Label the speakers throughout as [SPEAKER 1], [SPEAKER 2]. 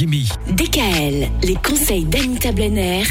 [SPEAKER 1] DKL, les conseils d'Anita Blenner,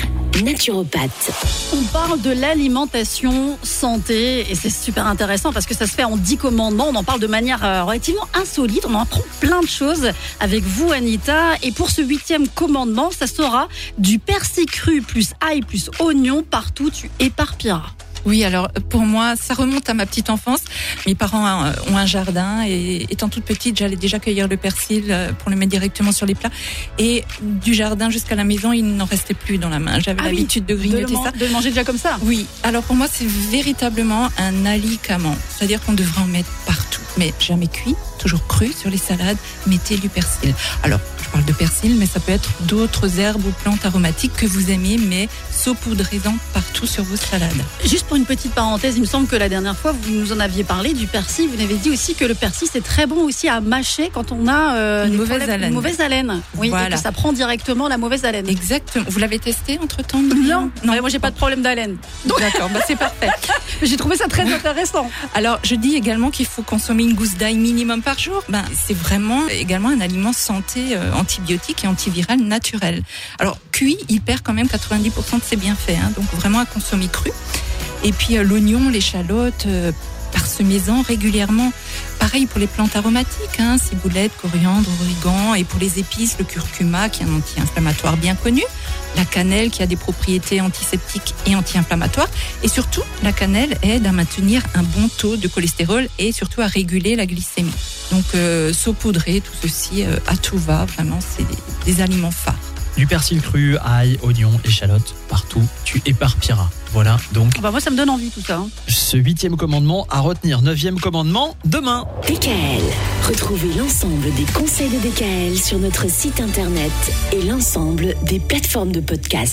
[SPEAKER 1] naturopathe.
[SPEAKER 2] On parle de l'alimentation santé et c'est super intéressant parce que ça se fait en 10 commandements. On en parle de manière euh, relativement insolite. On en apprend plein de choses avec vous, Anita. Et pour ce huitième commandement, ça sera du persil cru plus ail plus oignon partout. Tu éparpilleras.
[SPEAKER 3] Oui, alors pour moi, ça remonte à ma petite enfance. Mes parents ont un jardin et étant toute petite, j'allais déjà cueillir le persil euh, pour le mettre directement sur les plats. Et du jardin jusqu'à la maison, il n'en restait plus dans la main. J'avais
[SPEAKER 2] Ah
[SPEAKER 3] l'habitude de grignoter ça.
[SPEAKER 2] de le manger déjà comme ça.
[SPEAKER 3] Oui, alors pour moi, c'est véritablement un alicament. C'est-à-dire qu'on devrait en mettre partout. Mais jamais cuit, toujours cru sur les salades, mettez du persil. Alors, parle de persil, mais ça peut être d'autres herbes ou plantes aromatiques que vous aimez, mais saupoudrez-en partout sur vos salades.
[SPEAKER 2] Juste pour une petite parenthèse, il me semble que la dernière fois, vous nous en aviez parlé du persil. Vous avez dit aussi que le persil, c'est très bon aussi à mâcher quand on a euh,
[SPEAKER 3] Une mauvaise
[SPEAKER 2] problèmes-
[SPEAKER 3] haleine.
[SPEAKER 2] Une mauvaise haleine. Oui, et
[SPEAKER 3] Voilà.
[SPEAKER 2] que ça prend directement la mauvaise haleine.
[SPEAKER 3] Exactement. Vous l'avez testé entre-temps
[SPEAKER 2] Non, non, moi j'ai pas de problème d'haleine.
[SPEAKER 3] D'accord, bah c'est parfait.
[SPEAKER 2] J'ai trouvé ça très intéressant.
[SPEAKER 3] Alors, je dis également qu'il faut consommer une gousse d'ail minimum par jour. Ben, c'est vraiment également un aliment santé euh, antibiotique et antiviral naturel. Alors, cuit, il perd quand même 90% de ses bienfaits, hein, donc vraiment à consommer cru. Et puis euh, l'oignon, l'échalote, euh, parsemez-en régulièrement. Pareil pour les plantes aromatiques, hein, ciboulette, coriandre, origan, et pour les épices, le curcuma qui est un anti-inflammatoire bien connu, la cannelle qui a des propriétés antiseptiques et anti-inflammatoires, et surtout la cannelle aide à maintenir un bon taux de cholestérol et surtout à réguler la glycémie. Donc euh, saupoudrer tout ceci euh, à tout va, vraiment c'est des, des aliments phares.
[SPEAKER 4] Du persil cru, ail, oignon, échalote, partout, tu éparpilleras. Voilà, donc
[SPEAKER 2] Bah moi ça me donne envie tout ça. hein.
[SPEAKER 4] ce huitième commandement à retenir. Neuvième commandement, demain.
[SPEAKER 1] DKL, retrouvez l'ensemble des conseils de DKL sur notre site internet et l'ensemble des plateformes de podcast.